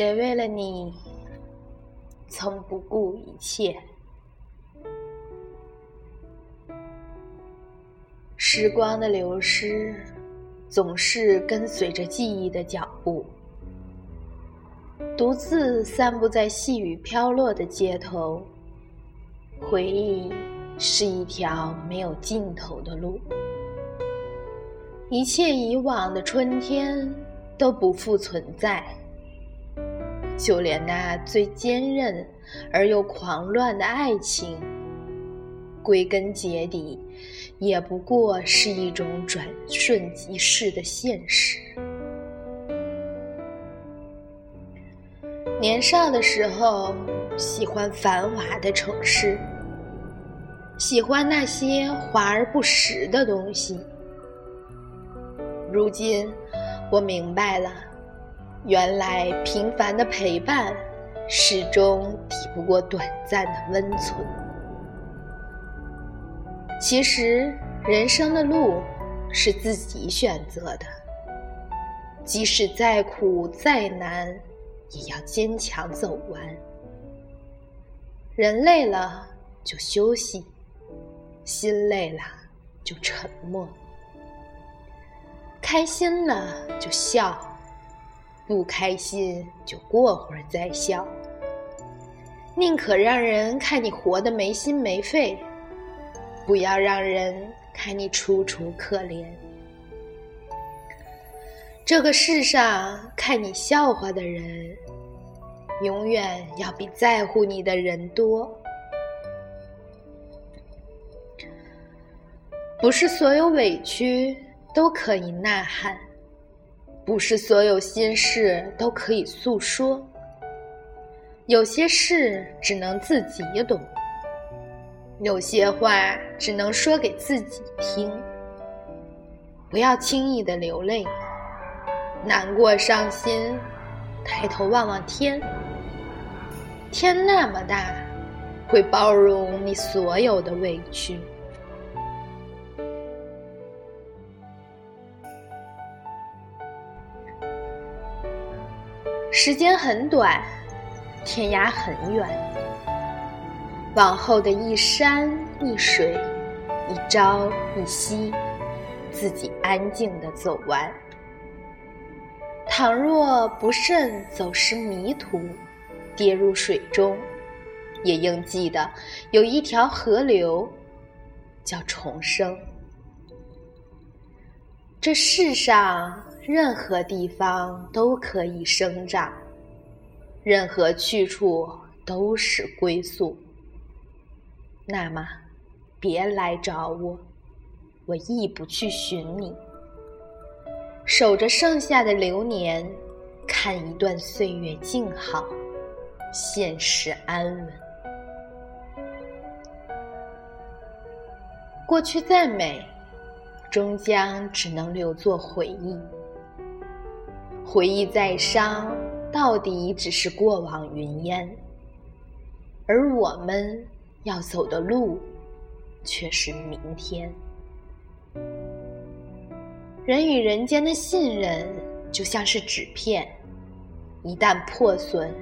谁为了你曾不顾一切？时光的流失，总是跟随着记忆的脚步，独自散步在细雨飘落的街头。回忆是一条没有尽头的路，一切以往的春天都不复存在。就连那最坚韧而又狂乱的爱情，归根结底，也不过是一种转瞬即逝的现实。年少的时候，喜欢繁华的城市，喜欢那些华而不实的东西。如今，我明白了。原来平凡的陪伴，始终抵不过短暂的温存。其实，人生的路是自己选择的，即使再苦再难，也要坚强走完。人累了就休息，心累了就沉默，开心了就笑。不开心就过会儿再笑，宁可让人看你活得没心没肺，不要让人看你楚楚可怜。这个世上看你笑话的人，永远要比在乎你的人多。不是所有委屈都可以呐喊。不是所有心事都可以诉说，有些事只能自己懂，有些话只能说给自己听。不要轻易的流泪，难过伤心，抬头望望天，天那么大，会包容你所有的委屈。时间很短，天涯很远。往后的一山一水，一朝一夕，自己安静的走完。倘若不慎走失迷途，跌入水中，也应记得有一条河流，叫重生。这世上。任何地方都可以生长，任何去处都是归宿。那么，别来找我，我亦不去寻你。守着剩下的流年，看一段岁月静好，现实安稳。过去再美，终将只能留作回忆。回忆再伤，到底只是过往云烟，而我们要走的路，却是明天。人与人间的信任就像是纸片，一旦破损，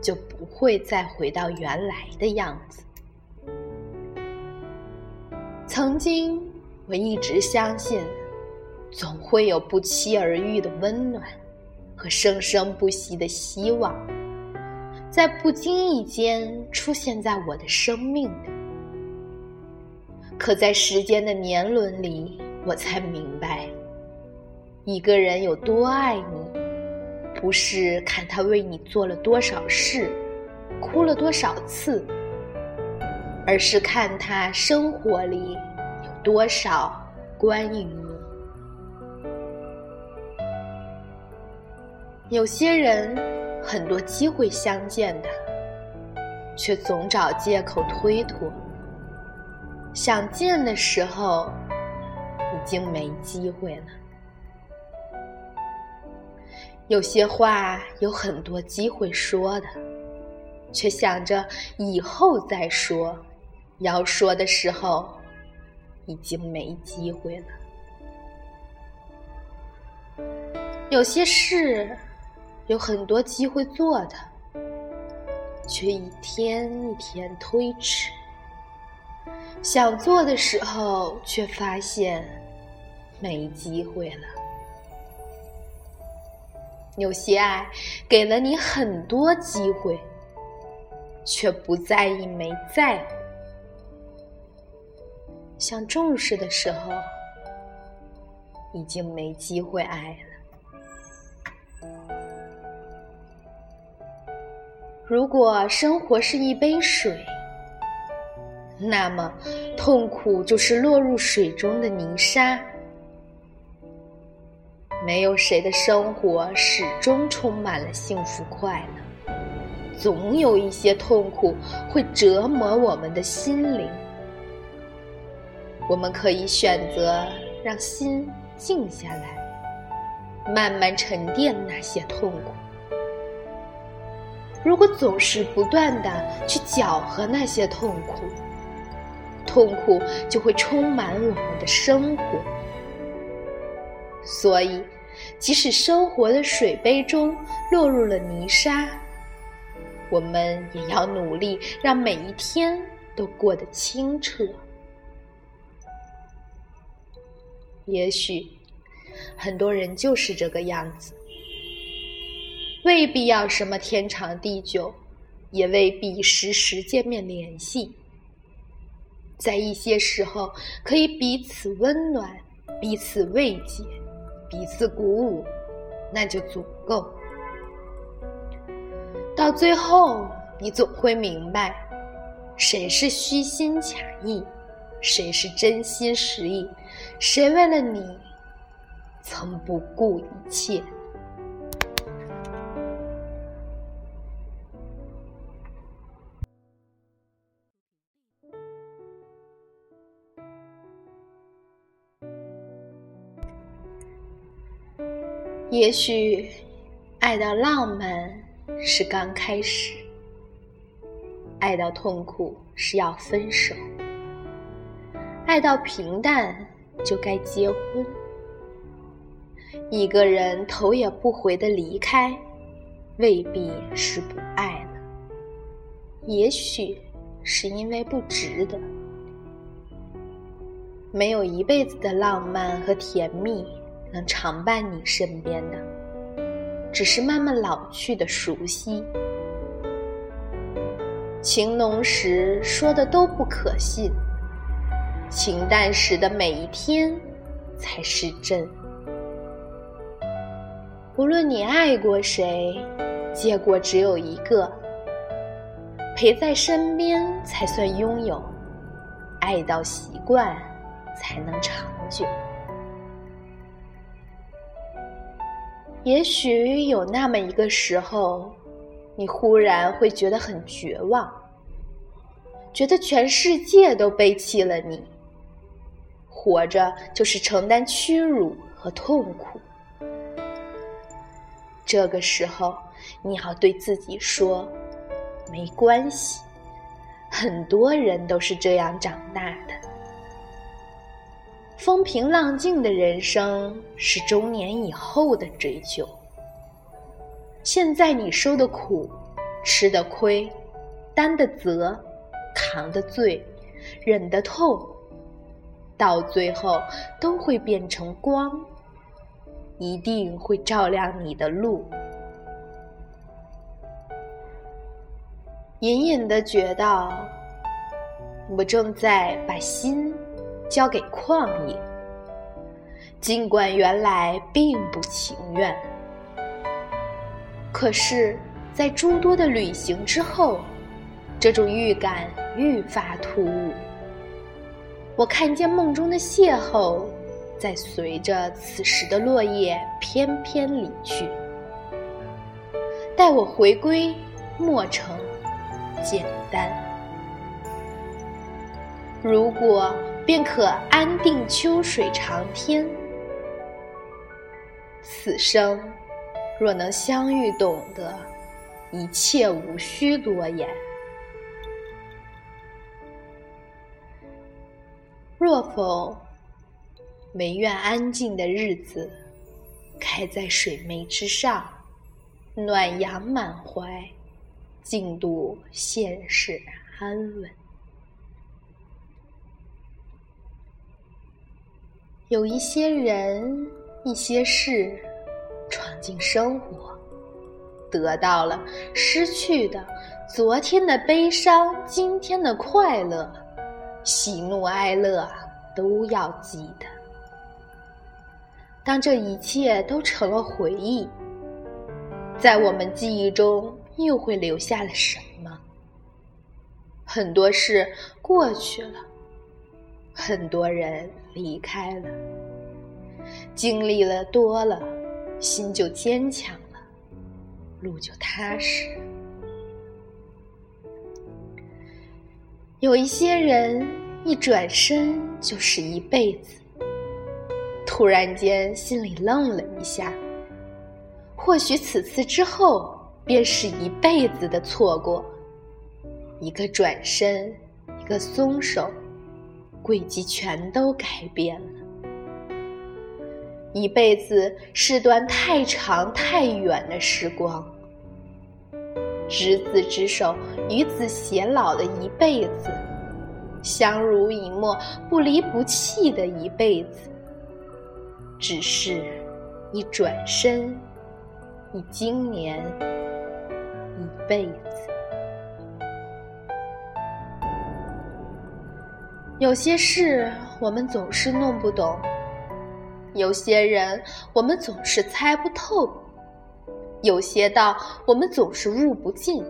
就不会再回到原来的样子。曾经，我一直相信，总会有不期而遇的温暖。和生生不息的希望，在不经意间出现在我的生命里。可在时间的年轮里，我才明白，一个人有多爱你，不是看他为你做了多少事，哭了多少次，而是看他生活里有多少关于。有些人很多机会相见的，却总找借口推脱。想见的时候，已经没机会了。有些话有很多机会说的，却想着以后再说，要说的时候，已经没机会了。有些事。有很多机会做的，却一天一天推迟。想做的时候，却发现没机会了。有些爱给了你很多机会，却不在意没在乎。想重视的时候，已经没机会爱了。如果生活是一杯水，那么，痛苦就是落入水中的泥沙。没有谁的生活始终充满了幸福快乐，总有一些痛苦会折磨我们的心灵。我们可以选择让心静下来，慢慢沉淀那些痛苦。如果总是不断的去搅和那些痛苦，痛苦就会充满我们的生活，所以，即使生活的水杯中落入了泥沙，我们也要努力让每一天都过得清澈。也许，很多人就是这个样子，未必要什么天长地久，也未必时时见面联系。在一些时候，可以彼此温暖，彼此慰藉，彼此鼓舞，那就足够。到最后，你总会明白，谁是虚心假意，谁是真心实意，谁为了你曾不顾一切。也许，爱到浪漫是刚开始，爱到痛苦是要分手，爱到平淡就该结婚。一个人头也不回的离开，未必是不爱了，也许是因为不值得。没有一辈子的浪漫和甜蜜。能常伴你身边的，只是慢慢老去的熟悉。情浓时说的都不可信，情淡时的每一天才是真。无论你爱过谁，结果只有一个，陪在身边才算拥有，爱到习惯才能长久。也许有那么一个时候，你忽然会觉得很绝望，觉得全世界都背弃了你，活着就是承担屈辱和痛苦。这个时候，你要对自己说：“没关系，很多人都是这样长大的。”风平浪静的人生是中年以后的追求。现在你受的苦、吃的亏、担的责、扛的罪、忍的痛，到最后都会变成光，一定会照亮你的路。隐隐的觉得，我正在把心。交给旷野，尽管原来并不情愿，可是，在诸多的旅行之后，这种预感愈发突兀。我看见梦中的邂逅，在随着此时的落叶翩翩离去。待我回归，莫城简单。如果。便可安定秋水长天。此生若能相遇，懂得一切无需多言；若否，唯愿安静的日子开在水湄之上，暖阳满怀，静度现世安稳。有一些人，一些事，闯进生活，得到了，失去的，昨天的悲伤，今天的快乐，喜怒哀乐，都要记得。当这一切都成了回忆，在我们记忆中又会留下了什么？很多事过去了，很多人离开了，经历了多了，心就坚强了，路就踏实。有一些人一转身就是一辈子。突然间，心里愣了一下。或许此次之后，便是一辈子的错过。一个转身，一个松手，轨迹全都改变了。一辈子是段太长太远的时光，执子之手，与子偕老的一辈子，相濡以沫，不离不弃的一辈子。只是，一转身，一经年，一辈子。有些事我们总是弄不懂，有些人我们总是猜不透，有些道我们总是悟不进，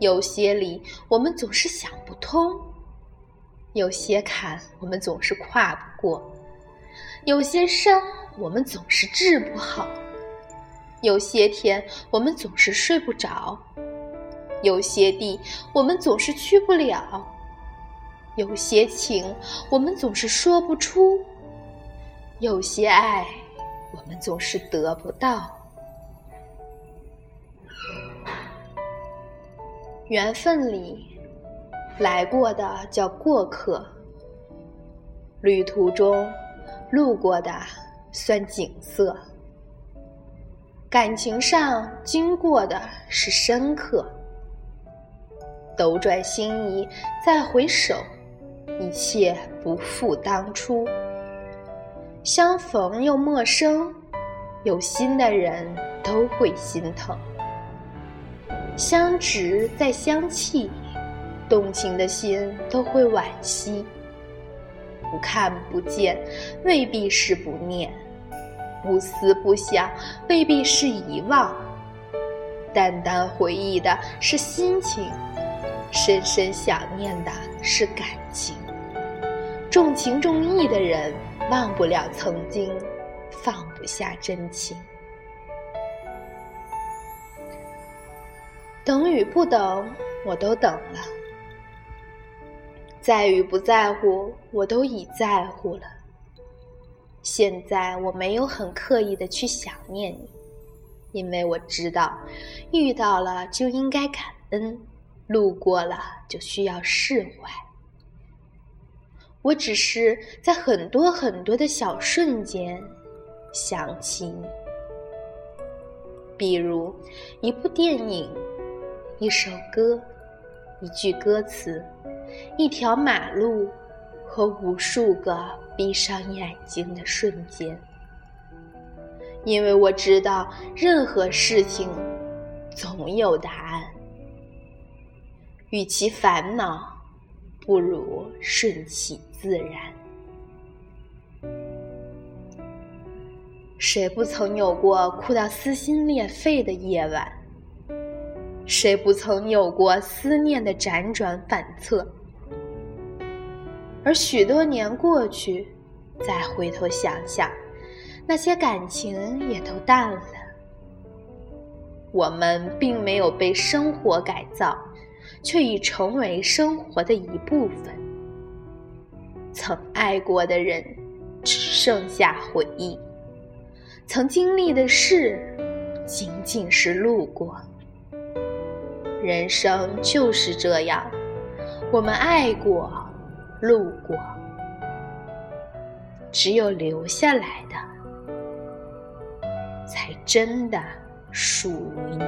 有些理我们总是想不通，有些坎我们总是跨不过。有些伤我们总是治不好，有些天我们总是睡不着，有些地我们总是去不了，有些情我们总是说不出，有些爱我们总是得不到。缘分里来过的叫过客，旅途中。路过的算景色，感情上经过的是深刻。斗转星移，再回首，一切不复当初。相逢又陌生，有心的人都会心疼。相知再相弃，动情的心都会惋惜。不看不见，未必是不念；不思不想，未必是遗忘。淡淡回忆的是心情，深深想念的是感情。重情重义的人，忘不了曾经，放不下真情。等与不等，我都等了。在与不在乎，我都已在乎了。现在我没有很刻意的去想念你，因为我知道，遇到了就应该感恩，路过了就需要释怀。我只是在很多很多的小瞬间想起你，比如一部电影，一首歌，一句歌词。一条马路和无数个闭上眼睛的瞬间，因为我知道任何事情总有答案。与其烦恼，不如顺其自然。谁不曾有过哭到撕心裂肺的夜晚？谁不曾有过思念的辗转反侧？而许多年过去，再回头想想，那些感情也都淡了。我们并没有被生活改造，却已成为生活的一部分。曾爱过的人，只剩下回忆；曾经历的事，仅仅是路过。人生就是这样，我们爱过。路过，只有留下来的，才真的属于你。